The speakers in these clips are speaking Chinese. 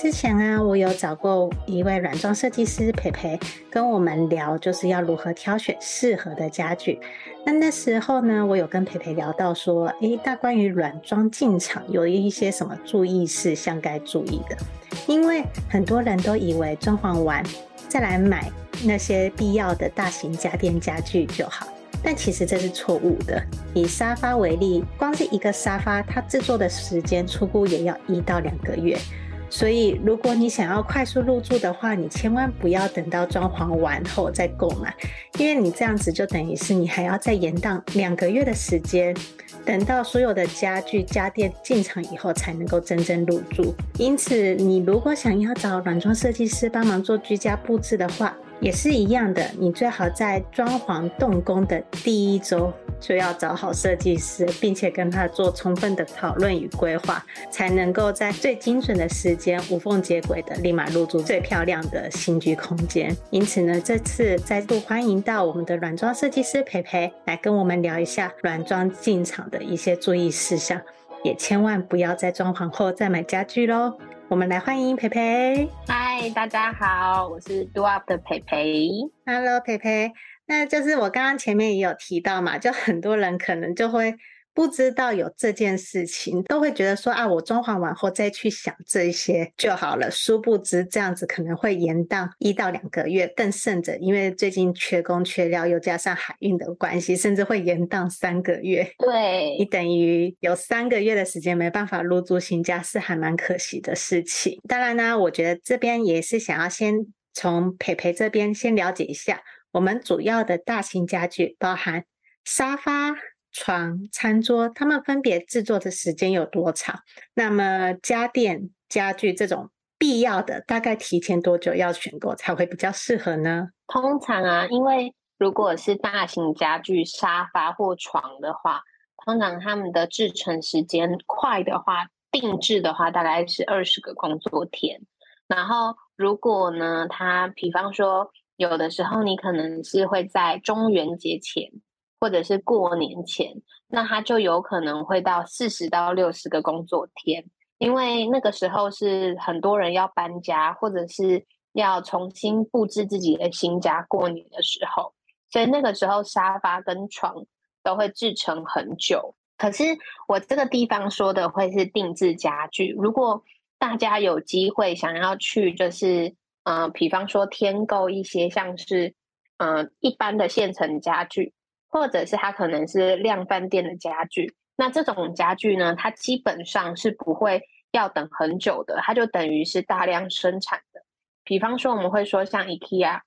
之前啊，我有找过一位软装设计师培培，跟我们聊，就是要如何挑选适合的家具。那那时候呢，我有跟培培聊到说，诶，那关于软装进场有一些什么注意事项该注意的？因为很多人都以为装潢完再来买那些必要的大型家电家具就好。但其实这是错误的。以沙发为例，光是一个沙发，它制作的时间初估也要一到两个月。所以，如果你想要快速入住的话，你千万不要等到装潢完后再购买，因为你这样子就等于是你还要再延宕两个月的时间，等到所有的家具家电进场以后才能够真正入住。因此，你如果想要找软装设计师帮忙做居家布置的话，也是一样的，你最好在装潢动工的第一周就要找好设计师，并且跟他做充分的讨论与规划，才能够在最精准的时间无缝接轨的立马入住最漂亮的新居空间。因此呢，这次再度欢迎到我们的软装设计师培培来跟我们聊一下软装进场的一些注意事项，也千万不要在装潢后再买家具喽。我们来欢迎培培。嗨，大家好，我是 Do Up 的培培。Hello，培培。那就是我刚刚前面也有提到嘛，就很多人可能就会。不知道有这件事情，都会觉得说啊，我装潢完后再去想这些就好了。殊不知这样子可能会延宕一到两个月，更甚者，因为最近缺工缺料，又加上海运的关系，甚至会延宕三个月。对，你等于有三个月的时间没办法入住新家，是还蛮可惜的事情。当然呢，我觉得这边也是想要先从培培这边先了解一下，我们主要的大型家具包含沙发。床、餐桌，他们分别制作的时间有多长？那么家电、家具这种必要的，大概提前多久要选购才会比较适合呢？通常啊，因为如果是大型家具、沙发或床的话，通常他们的制成时间快的话，定制的话大概是二十个工作天。然后如果呢，它比方说有的时候你可能是会在中元节前。或者是过年前，那它就有可能会到四十到六十个工作天，因为那个时候是很多人要搬家，或者是要重新布置自己的新家过年的时候，所以那个时候沙发跟床都会制成很久。可是我这个地方说的会是定制家具，如果大家有机会想要去，就是嗯、比方说添购一些像是嗯、一般的现成家具。或者是它可能是量贩店的家具，那这种家具呢，它基本上是不会要等很久的，它就等于是大量生产的。比方说，我们会说像 IKEA、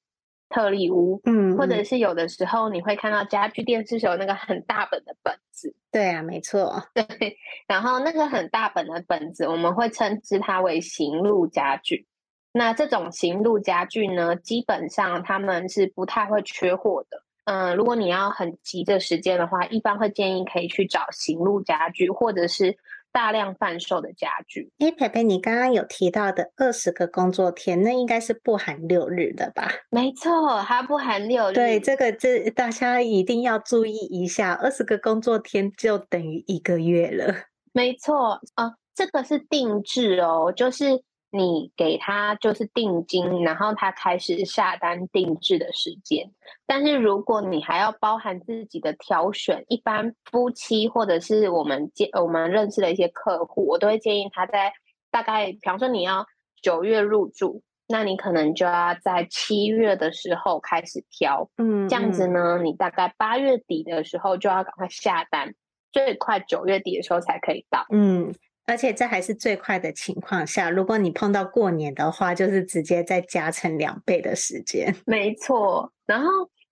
特力屋，嗯，或者是有的时候你会看到家具店是有那个很大本的本子。对啊，没错，对。然后那个很大本的本子，我们会称之它为行路家具。那这种行路家具呢，基本上他们是不太会缺货的。嗯，如果你要很急的时间的话，一般会建议可以去找行路家具，或者是大量贩售的家具。哎，培培，你刚刚有提到的二十个工作天，那应该是不含六日的吧？没错，它不含六日。对，这个这大家一定要注意一下，二十个工作天就等于一个月了。没错，啊，这个是定制哦，就是。你给他就是定金，然后他开始下单定制的时间。但是如果你还要包含自己的挑选，一般夫妻或者是我们见我们认识的一些客户，我都会建议他在大概，比方说你要九月入住，那你可能就要在七月的时候开始挑，嗯，这样子呢，你大概八月底的时候就要赶快下单，最快九月底的时候才可以到，嗯。而且这还是最快的情况下，如果你碰到过年的话，就是直接再加成两倍的时间。没错，然后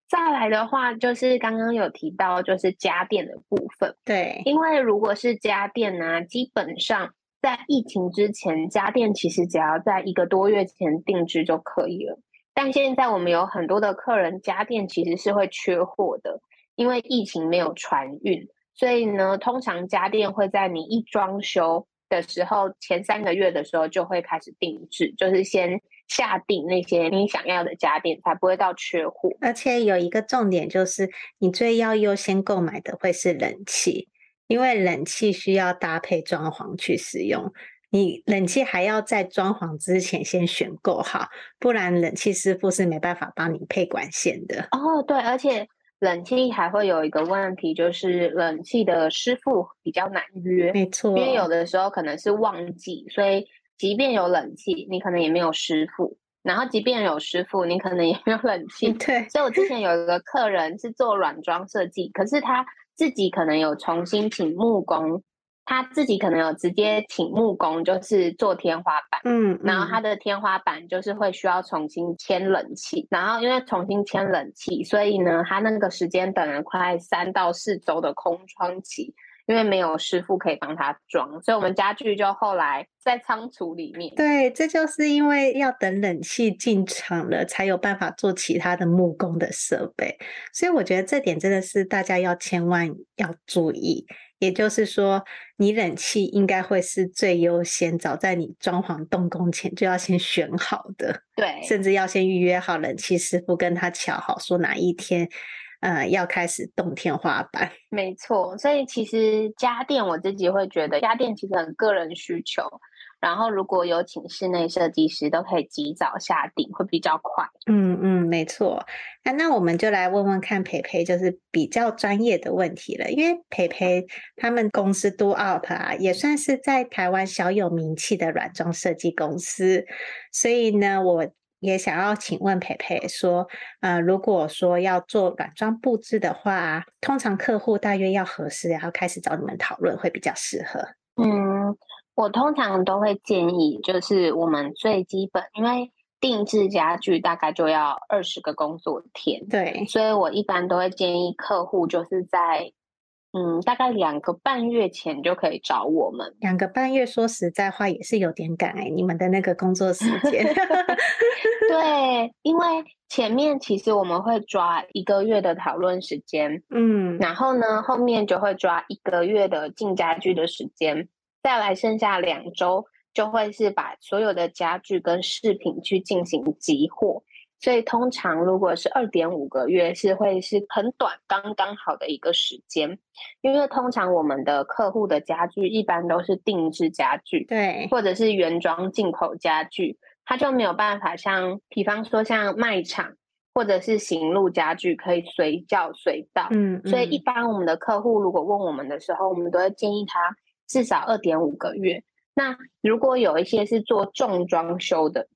再来的话，就是刚刚有提到，就是家电的部分。对，因为如果是家电呢、啊，基本上在疫情之前，家电其实只要在一个多月前定制就可以了。但现在我们有很多的客人家电其实是会缺货的，因为疫情没有船运，所以呢，通常家电会在你一装修的时候，前三个月的时候就会开始定制，就是先下定那些你想要的家电，才不会到缺货。而且有一个重点就是，你最要优先购买的会是冷气，因为冷气需要搭配装潢去使用。你冷气还要在装潢之前先选购好，不然冷气师傅是没办法帮你配管线的。哦，对，而且冷气还会有一个问题，就是冷气的师傅比较难约。没错，因为有的时候可能是旺季，所以即便有冷气，你可能也没有师傅。然后即便有师傅，你可能也没有冷气。对，所以我之前有一个客人是做软装设计，可是他自己可能有重新请木工。他自己可能有直接请木工，就是做天花板，嗯，嗯，然后他的天花板就是会需要重新签冷气，然后因为重新签冷气，所以呢，他那个时间等了快三到四周的空窗期，因为没有师傅可以帮他装，所以我们家具就后来在仓储里面。对，这就是因为要等冷气进场了，才有办法做其他的木工的设备，所以我觉得这点真的是大家要千万要注意。也就是说，你冷气应该会是最优先，早在你装潢动工前就要先选好的，对，甚至要先预约好冷气师傅，跟他瞧好，说哪一天，呃，要开始动天花板。没错，所以其实家电我自己会觉得，家电其实很个人需求。然后，如果有请室内设计师，都可以及早下定，会比较快。嗯嗯，没错。那那我们就来问问看培培，就是比较专业的问题了。因为培培他们公司 Do Up 啊，也算是在台湾小有名气的软装设计公司，所以呢，我也想要请问培培说，呃，如果说要做软装布置的话，通常客户大约要何时然后开始找你们讨论会比较适合？嗯。我通常都会建议，就是我们最基本，因为定制家具大概就要二十个工作天，对，所以我一般都会建议客户就是在，嗯，大概两个半月前就可以找我们。两个半月，说实在话也是有点赶哎，你们的那个工作时间。对，因为前面其实我们会抓一个月的讨论时间，嗯，然后呢，后面就会抓一个月的进家具的时间。再来剩下两周，就会是把所有的家具跟饰品去进行集货，所以通常如果是二点五个月，是会是很短，刚刚好的一个时间。因为通常我们的客户的家具一般都是定制家具，对，或者是原装进口家具，它就没有办法像，比方说像卖场或者是行路家具可以随叫随到，嗯，嗯，所以一般我们的客户如果问我们的时候，我们都会建议他。至少二点五个月。那如果有一些是做重装修的，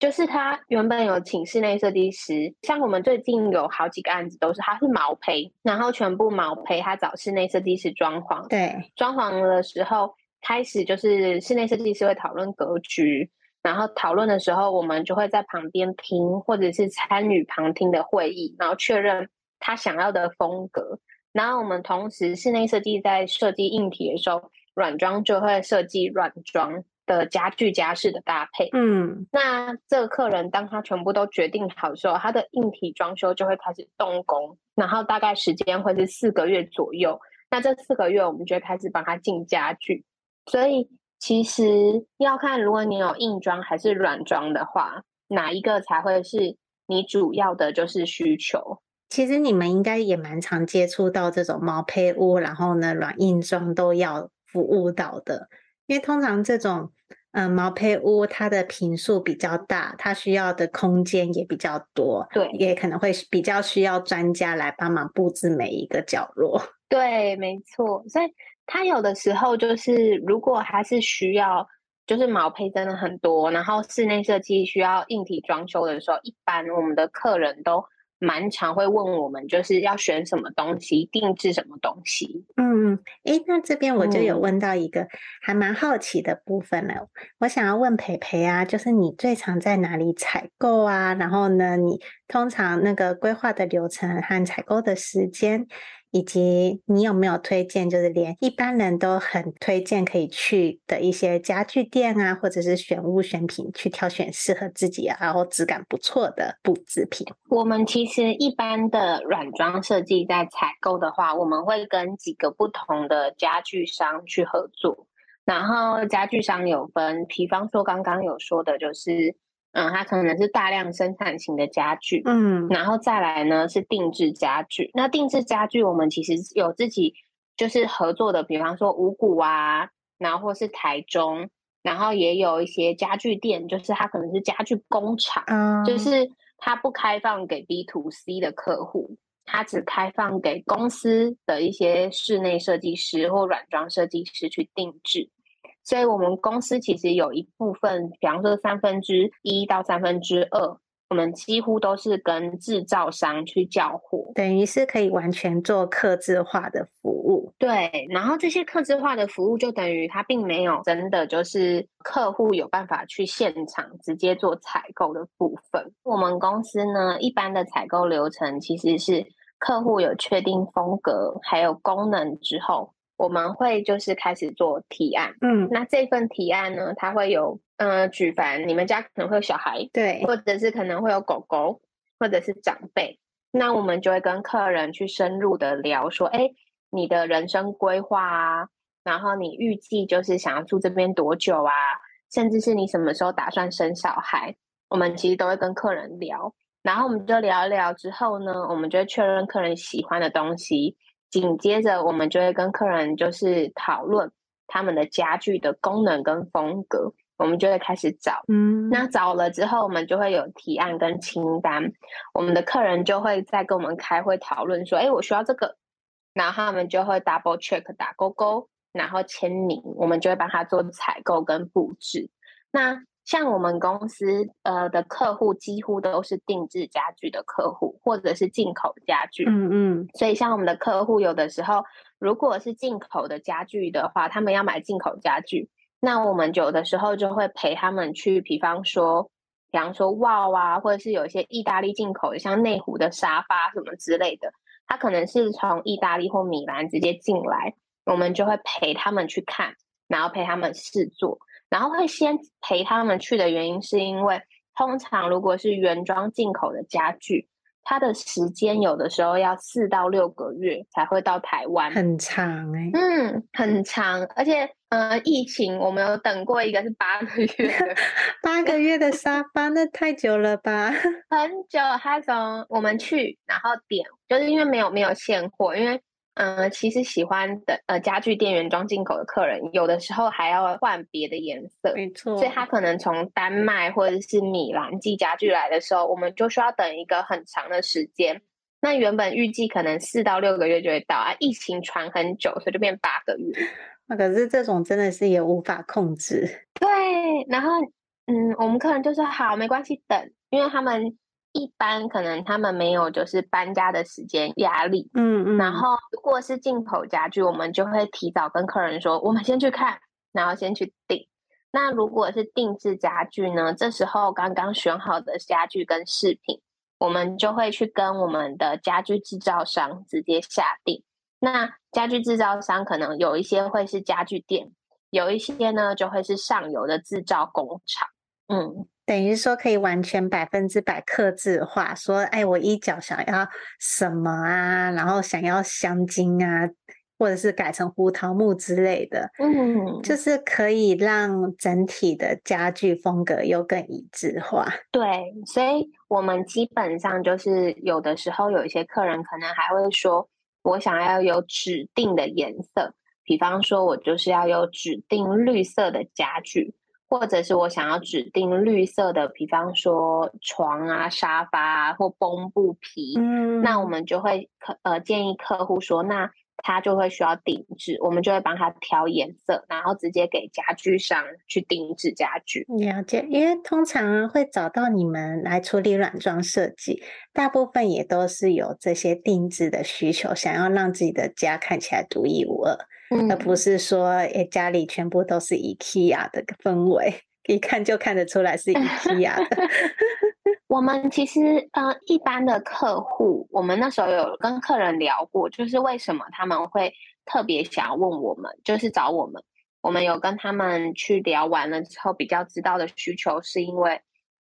就是他原本有请室内设计师，像我们最近有好几个案子都是他是毛坯，然后全部毛坯，他找室内设计师装潢。对，装潢的时候开始就是室内设计师会讨论格局，然后讨论的时候我们就会在旁边听，或者是参与旁听的会议，然后确认他想要的风格。然后我们同时室内设计在设计硬体的时候。软装就会设计软装的家具家饰的搭配，嗯，那这个客人当他全部都决定好的时候，他的硬体装修就会开始动工，然后大概时间会是四个月左右。那这四个月我们就会开始帮他进家具，所以其实要看如果你有硬装还是软装的话，哪一个才会是你主要的就是需求。其实你们应该也蛮常接触到这种毛坯屋，然后呢软硬装都要。服务到的，因为通常这种嗯、呃、毛坯屋，它的平数比较大，它需要的空间也比较多，对，也可能会比较需要专家来帮忙布置每一个角落。对，没错，所以它有的时候就是，如果还是需要，就是毛坯真的很多，然后室内设计需要硬体装修的时候，一般我们的客人都。蛮常会问我们，就是要选什么东西，定制什么东西。嗯，诶，那这边我就有问到一个还蛮好奇的部分了。嗯、我想要问培培啊，就是你最常在哪里采购啊？然后呢，你通常那个规划的流程和采购的时间，以及你有没有推荐，就是连一般人都很推荐可以去的一些家具店啊，或者是选物选品，去挑选适合自己然后质感不错的布制品。我们其实一般的软装设计在采购的话，我们会跟几个不同的家具商去合作。然后家具商有分，比方说刚刚有说的，就是。嗯，它可能是大量生产型的家具，嗯，然后再来呢是定制家具。那定制家具，我们其实有自己就是合作的，比方说五谷啊，然后或是台中，然后也有一些家具店，就是它可能是家具工厂，嗯，就是它不开放给 B to C 的客户，它只开放给公司的一些室内设计师或软装设计师去定制。所以，我们公司其实有一部分，比方说三分之一到三分之二，我们几乎都是跟制造商去交货，等于是可以完全做客制化的服务。对，然后这些客制化的服务，就等于它并没有真的就是客户有办法去现场直接做采购的部分。我们公司呢，一般的采购流程其实是客户有确定风格还有功能之后。我们会就是开始做提案，嗯，那这份提案呢，它会有，呃，举凡你们家可能会有小孩，对，或者是可能会有狗狗，或者是长辈，那我们就会跟客人去深入的聊说，哎，你的人生规划啊，然后你预计就是想要住这边多久啊，甚至是你什么时候打算生小孩，我们其实都会跟客人聊，然后我们就聊一聊之后呢，我们就会确认客人喜欢的东西。紧接着，我们就会跟客人就是讨论他们的家具的功能跟风格，我们就会开始找。嗯，那找了之后，我们就会有提案跟清单，我们的客人就会再跟我们开会讨论说：“哎，我需要这个。”然后他们就会 double check 打勾勾，然后签名，我们就会帮他做采购跟布置。那像我们公司呃的客户几乎都是定制家具的客户，或者是进口家具。嗯嗯。所以像我们的客户有的时候，如果是进口的家具的话，他们要买进口家具，那我们有的时候就会陪他们去，比方说，比方说 WOW 啊，或者是有一些意大利进口的，像内湖的沙发什么之类的，他可能是从意大利或米兰直接进来，我们就会陪他们去看，然后陪他们试坐。然后会先陪他们去的原因，是因为通常如果是原装进口的家具，它的时间有的时候要四到六个月才会到台湾，很长哎、欸，嗯，很长。而且呃，疫情我们有等过一个是八个月的，八个月的沙发，那太久了吧？很久，他从我们去，然后点，就是因为没有没有现货，因为。嗯、呃，其实喜欢的呃家具店原装进口的客人，有的时候还要换别的颜色，没错。所以他可能从丹麦或者是米兰寄家具来的时候，我们就需要等一个很长的时间。那原本预计可能四到六个月就会到啊，疫情传很久，所以就变八个月。那可是这种真的是也无法控制。对，然后嗯，我们客人就说好，没关系，等，因为他们。一般可能他们没有就是搬家的时间压力，嗯嗯，然后如果是进口家具，我们就会提早跟客人说，我们先去看，然后先去订。那如果是定制家具呢？这时候刚刚选好的家具跟饰品，我们就会去跟我们的家具制造商直接下定。那家具制造商可能有一些会是家具店，有一些呢就会是上游的制造工厂，嗯。等于说可以完全百分之百克制化，说，哎，我一脚想要什么啊，然后想要香精啊，或者是改成胡桃木之类的，嗯，就是可以让整体的家具风格又更一致化。对，所以我们基本上就是有的时候有一些客人可能还会说，我想要有指定的颜色，比方说我就是要有指定绿色的家具。或者是我想要指定绿色的，比方说床啊、沙发啊，或绷布皮，嗯，那我们就会客呃建议客户说，那他就会需要定制，我们就会帮他调颜色，然后直接给家具商去定制家具。了解，因为通常会找到你们来处理软装设计，大部分也都是有这些定制的需求，想要让自己的家看起来独一无二。而不是说，诶，家里全部都是 IKEA 的氛围，一看就看得出来是 IKEA 的。我们其实呃，一般的客户，我们那时候有跟客人聊过，就是为什么他们会特别想要问我们，就是找我们。我们有跟他们去聊完了之后，比较知道的需求是因为，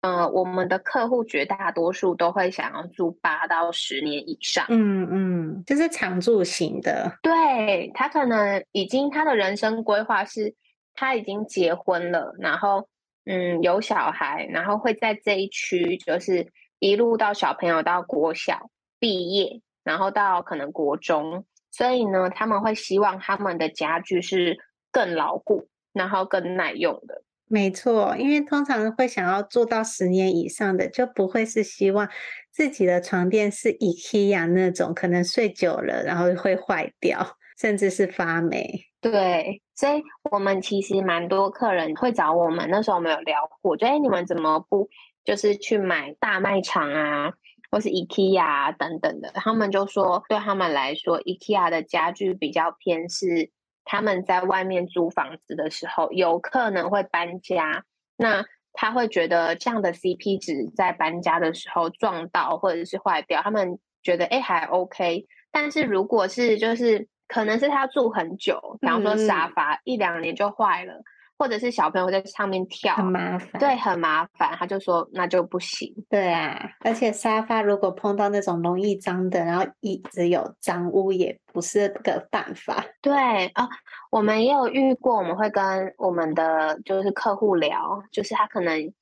嗯、呃，我们的客户绝大多数都会想要住八到十年以上。嗯嗯，就是常住型的。对，他可能已经他的人生规划是，他已经结婚了，然后。嗯，有小孩，然后会在这一区，就是一路到小朋友到国小毕业，然后到可能国中，所以呢，他们会希望他们的家具是更牢固，然后更耐用的。没错，因为通常会想要做到十年以上的，就不会是希望自己的床垫是 IKEA 那种，可能睡久了然后会坏掉，甚至是发霉。对，所以我们其实蛮多客人会找我们。那时候我们有聊过，就哎，你们怎么不就是去买大卖场啊，或是 IKEA 等等的？他们就说，对他们来说，IKEA 的家具比较偏是他们在外面租房子的时候有可能会搬家，那他会觉得这样的 CP 值在搬家的时候撞到或者是坏掉，他们觉得哎还 OK。但是如果是就是。可能是他住很久，比方说沙发、嗯、一两年就坏了，或者是小朋友在上面跳，很麻烦。对，很麻烦。他就说那就不行。对啊，而且沙发如果碰到那种容易脏的，然后椅子有脏污，也不是个办法。对啊，我们也有遇过，我们会跟我们的就是客户聊，就是他可能，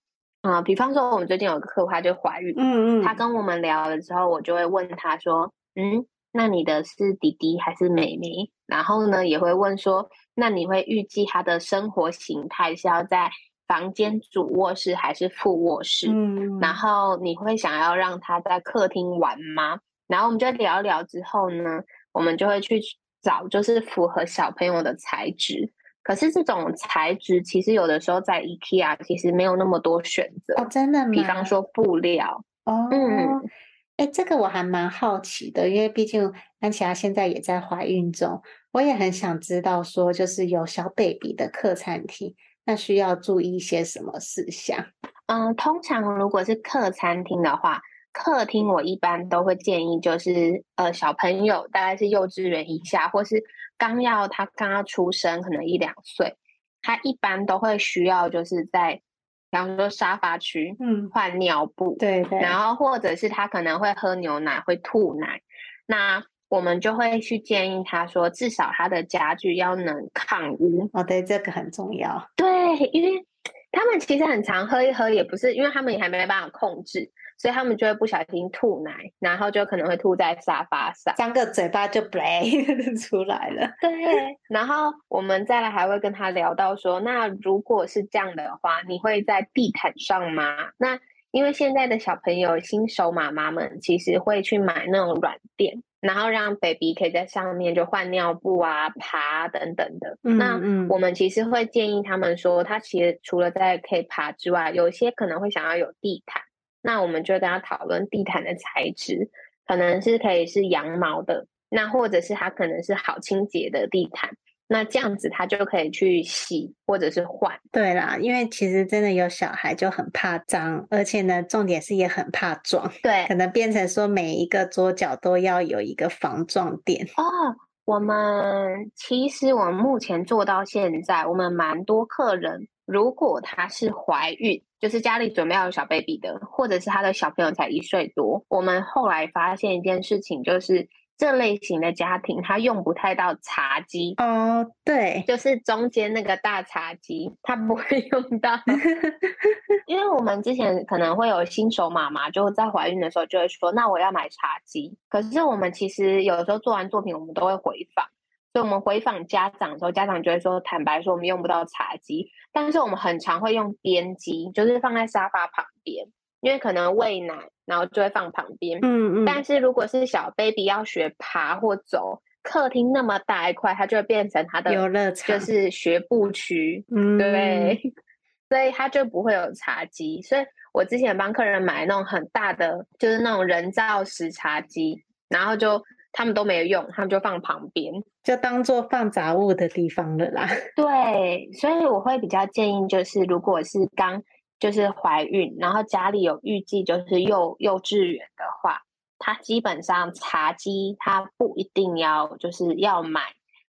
啊、呃，比方说我们最近有个客户，他就怀孕，嗯嗯，他跟我们聊了之后，我就会问他说，嗯。那你的是弟弟还是妹妹？然后呢，也会问说，那你会预计他的生活形态是要在房间主卧室还是副卧室？嗯，然后你会想要让他在客厅玩吗？然后我们就聊一聊之后呢，我们就会去找就是符合小朋友的材质。可是这种材质其实有的时候在 IKEA 其实没有那么多选择。哦，真的吗？比方说布料。哦，嗯。哎，这个我还蛮好奇的，因为毕竟安琪拉现在也在怀孕中，我也很想知道说，就是有小 baby 的客餐厅，那需要注意一些什么事项？嗯，通常如果是客餐厅的话，客厅我一般都会建议，就是呃小朋友大概是幼稚园以下，或是刚要他刚要出生，可能一两岁，他一般都会需要就是在。比方说沙发区，嗯，换尿布，对对，然后或者是他可能会喝牛奶，会吐奶，那我们就会去建议他说，至少他的家具要能抗污。哦，对，这个很重要。对，因为他们其实很常喝一喝，也不是因为他们也还没办法控制。所以他们就会不小心吐奶，然后就可能会吐在沙发上，张个嘴巴就不 出来了。对，然后我们再来还会跟他聊到说，那如果是这样的话，你会在地毯上吗？那因为现在的小朋友新手妈妈们其实会去买那种软垫，然后让 baby 可以在上面就换尿布啊、爬等等的。那我们其实会建议他们说，他其实除了在可以爬之外，有些可能会想要有地毯。那我们就跟他讨论地毯的材质，可能是可以是羊毛的，那或者是它可能是好清洁的地毯，那这样子他就可以去洗或者是换。对啦，因为其实真的有小孩就很怕脏，而且呢，重点是也很怕撞，对，可能变成说每一个桌角都要有一个防撞垫。哦，我们其实我们目前做到现在，我们蛮多客人，如果她是怀孕。就是家里准备要有小 baby 的，或者是她的小朋友才一岁多。我们后来发现一件事情，就是这类型的家庭他用不太到茶几哦，对，就是中间那个大茶几，他不会用到。因为我们之前可能会有新手妈妈就在怀孕的时候就会说，那我要买茶几。可是我们其实有的时候做完作品，我们都会回访。所以我们回访家长的时候，家长就会说：“坦白说，我们用不到茶几，但是我们很常会用边机，就是放在沙发旁边，因为可能喂奶，然后就会放旁边。嗯嗯。但是如果是小 baby 要学爬或走，客厅那么大一块，它就会变成它的游乐场，就是学步区，嗯，对。所以它就不会有茶几。所以我之前帮客人买那种很大的，就是那种人造石茶几，然后就。他们都没有用，他们就放旁边，就当做放杂物的地方了啦。对，所以我会比较建议，就是如果是刚就是怀孕，然后家里有预计就是幼幼稚园的话，它基本上茶几它不一定要就是要买。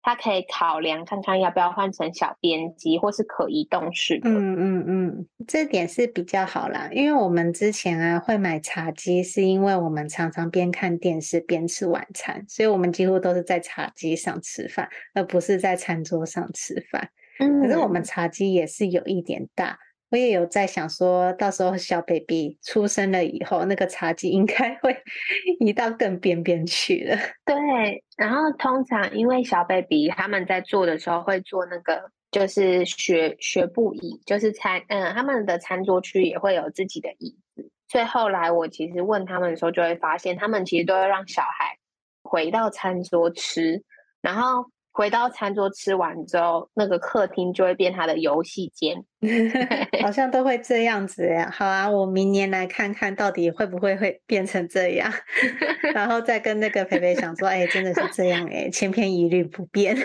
它可以考量看看要不要换成小边机或是可移动式的。嗯嗯嗯，这点是比较好啦，因为我们之前啊会买茶几，是因为我们常常边看电视边吃晚餐，所以我们几乎都是在茶几上吃饭，而不是在餐桌上吃饭。嗯，可是我们茶几也是有一点大。我也有在想说，到时候小 baby 出生了以后，那个茶几应该会 移到更边边去了。对，然后通常因为小 baby 他们在坐的时候会坐那个就是学学步椅，就是餐嗯他们的餐桌区也会有自己的椅子。所以后来我其实问他们的时候，就会发现他们其实都要让小孩回到餐桌吃，然后。回到餐桌吃完之后，那个客厅就会变他的游戏间，好像都会这样子呀。好啊，我明年来看看到底会不会会变成这样，然后再跟那个培培讲说，哎、欸，真的是这样哎、欸，千篇一律不变。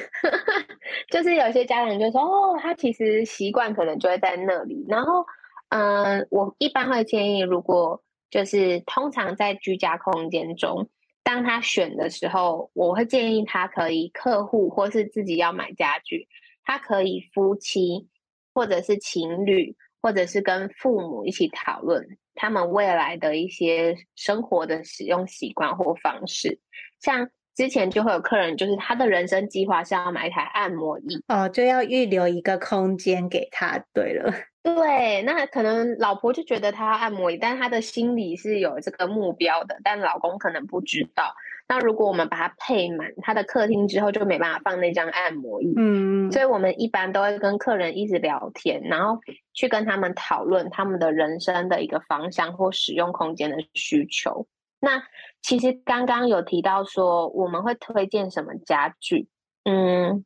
就是有些家长就说，哦，他其实习惯可能就会在那里。然后，嗯、呃，我一般会建议，如果就是通常在居家空间中。当他选的时候，我会建议他可以客户或是自己要买家具，他可以夫妻或者是情侣，或者是跟父母一起讨论他们未来的一些生活的使用习惯或方式。像之前就会有客人，就是他的人生计划是要买一台按摩椅哦，就要预留一个空间给他。对了。对，那可能老婆就觉得他按摩椅，但他的心里是有这个目标的，但老公可能不知道。那如果我们把它配满他的客厅之后，就没办法放那张按摩椅。嗯，所以我们一般都会跟客人一直聊天，然后去跟他们讨论他们的人生的一个方向或使用空间的需求。那其实刚刚有提到说我们会推荐什么家具，嗯，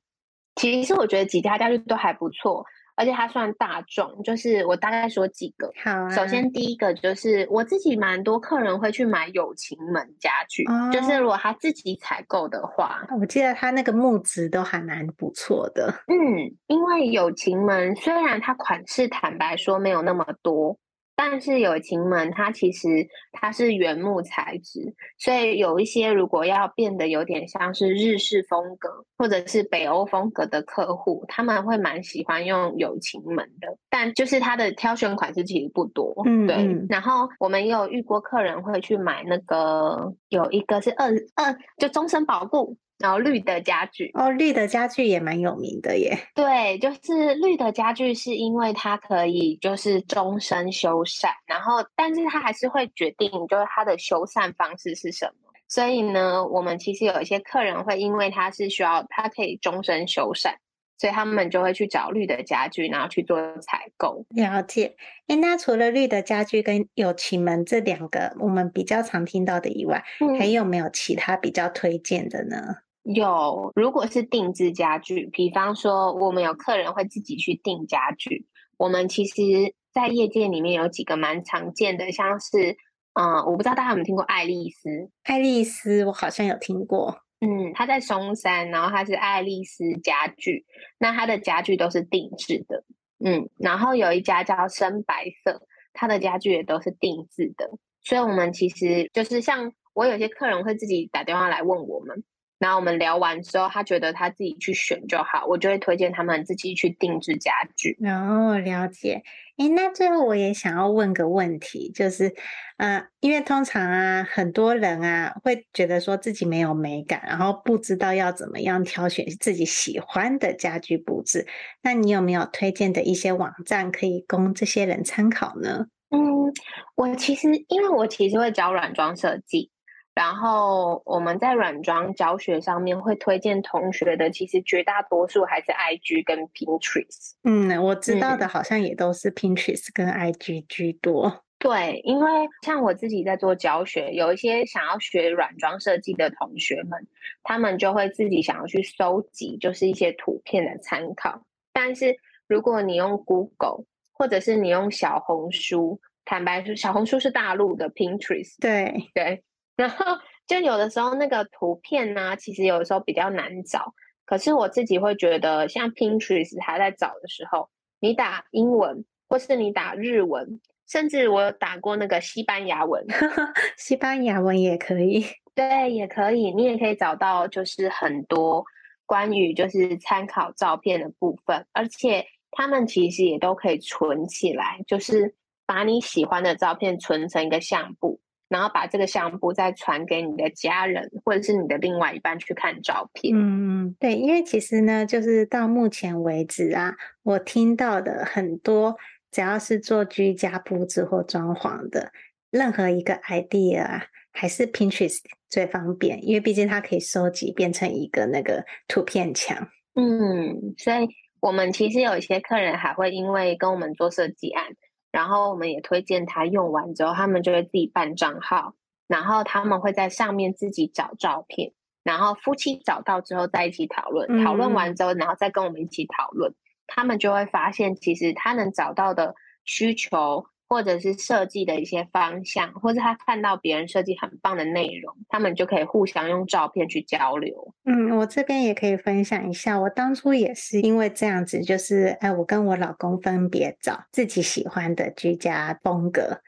其实我觉得几家家具都还不错。而且它算大众，就是我大概说几个。好啊。首先第一个就是我自己蛮多客人会去买友情门家具，哦，就是如果他自己采购的话，我记得他那个木质都还蛮不错的。嗯，因为友情门虽然它款式坦白说没有那么多。但是友情门，它其实它是原木材质，所以有一些如果要变得有点像是日式风格或者是北欧风格的客户，他们会蛮喜欢用友情门的。但就是它的挑选款式其实不多，嗯，对。然后我们也有遇过客人会去买那个，有一个是二二就终身保固。然后绿的家具哦，绿的家具也蛮有名的耶。对，就是绿的家具是因为它可以就是终身修缮，然后但是它还是会决定就是它的修缮方式是什么。所以呢，我们其实有一些客人会因为它是需要它可以终身修缮，所以他们就会去找绿的家具，然后去做采购。了解。哎，那除了绿的家具跟有情门这两个我们比较常听到的以外，嗯，还有没有其他比较推荐的呢？有，如果是定制家具，比方说我们有客人会自己去订家具，我们其实，在业界里面有几个蛮常见的，像是，嗯，我不知道大家有没有听过爱丽丝？爱丽丝，我好像有听过，嗯，它在松山，然后它是爱丽丝家具，那它的家具都是定制的，嗯，然后有一家叫深白色，它的家具也都是定制的，所以我们其实就是像我有些客人会自己打电话来问我们。然后我们聊完之后，他觉得他自己去选就好，我就会推荐他们自己去定制家具。哦，了解。诶，那最后我也想要问个问题，就是，呃，因为通常啊，很多人啊会觉得说自己没有美感，然后不知道要怎么样挑选自己喜欢的家具布置。那你有没有推荐的一些网站可以供这些人参考呢？嗯，我其实因为我其实会教软装设计。然后我们在软装教学上面会推荐同学的，其实绝大多数还是 IG 跟 Pinterest。嗯，我知道的好像也都是 Pinterest 跟 IG 居多。嗯。对，因为像我自己在做教学，有一些想要学软装设计的同学们，他们就会自己想要去搜集，就是一些图片的参考。但是如果你用 Google 或者是你用小红书，坦白说，小红书是大陆的 Pinterest。对对。然后就有的时候那个图片呢、啊，其实有的时候比较难找。可是我自己会觉得，像 Pinterest 还在找的时候，你打英文或是你打日文，甚至我有打过那个西班牙文，西班牙文也可以，对，也可以，你也可以找到就是很多关于就是参考照片的部分，而且他们其实也都可以存起来，就是把你喜欢的照片存成一个相簿。然后把这个相簿再传给你的家人或者是你的另外一半去看照片。嗯，对，因为其实呢，就是到目前为止啊，我听到的很多，只要是做居家布置或装潢的，任何一个 idea 啊，还是 Pinterest 最方便，因为毕竟它可以收集变成一个那个图片墙。嗯，所以我们其实有一些客人还会因为跟我们做设计案。然后我们也推荐他用完之后，他们就会自己办账号，然后他们会在上面自己找照片，然后夫妻找到之后在一起讨论，讨论完之后，然后再跟我们一起讨论，他们就会发现其实他能找到的需求。或者是设计的一些方向，或者他看到别人设计很棒的内容，他们就可以互相用照片去交流。嗯，我这边也可以分享一下，我当初也是因为这样子，就是哎，我跟我老公分别找自己喜欢的居家风格，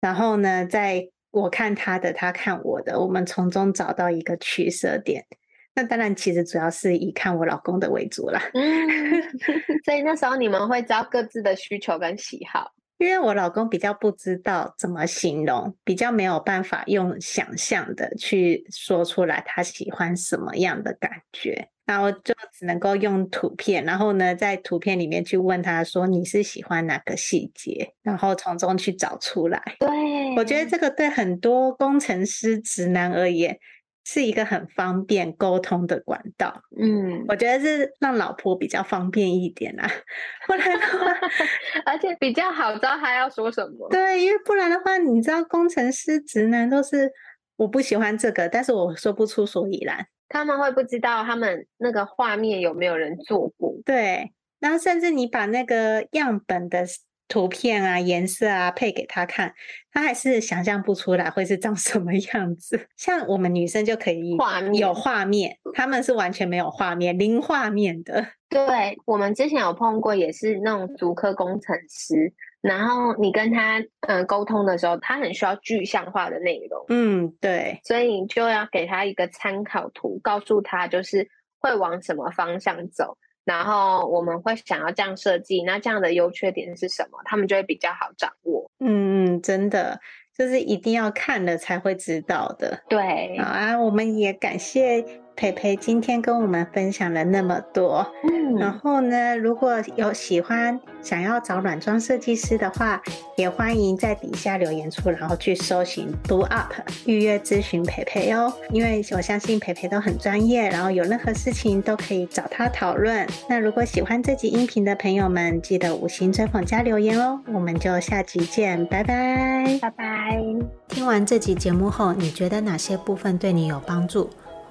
然后呢，在我看他的，他看我的，我们从中找到一个取舍点。那当然，其实主要是以看我老公的为主啦。嗯，所以那时候你们会知道各自的需求跟喜好。因为我老公比较不知道怎么形容，比较没有办法用想象的去说出来他喜欢什么样的感觉，然后就只能够用图片，然后呢，在图片里面去问他说，你是喜欢哪个细节，然后从中去找出来。对，我觉得这个对很多工程师直男而言。是一个很方便沟通的管道，嗯，我觉得是让老婆比较方便一点啊，不然的话，而且比较好知道他要说什么。对，因为不然的话，你知道工程师直男都是我不喜欢这个，但是我说不出所以然，他们会不知道他们那个画面有没有人做过。对，然后甚至你把那个样本的。图片啊，颜色啊，配给他看，他还是想象不出来会是长 什么样子。像我们女生就可以画面，有画面，他们是完全没有画面，零画面的。对，我们之前有碰过，也是那种足科工程师，然后你跟他嗯沟通的时候，他很需要具象化的内容。嗯，对，所以你就要给他一个参考图，告诉他就是会往什么方向走。然后我们会想要这样设计，那这样的优缺点是什么？他们就会比较好掌握。嗯嗯，真的就是一定要看了才会知道的。对，好啊，我们也感谢。蓓蓓今天跟我们分享了那么多，嗯，然后呢，如果有喜欢想要找软装设计师的话，也欢迎在底下留言处，然后去搜寻 Do Up 预约咨询佩佩哦。因为我相信佩佩都很专业，然后有任何事情都可以找他讨论。那如果喜欢这集音频的朋友们，记得五星追捧加留言哦。我们就下集见，拜拜，拜拜。听完这集节目后，你觉得哪些部分对你有帮助？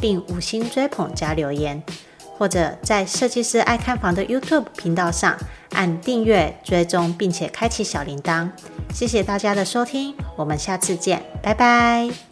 并五星追捧加留言，或者在设计师爱看房的 YouTube 频道上按订阅追踪，并且开启小铃铛。谢谢大家的收听，我们下次见，拜拜。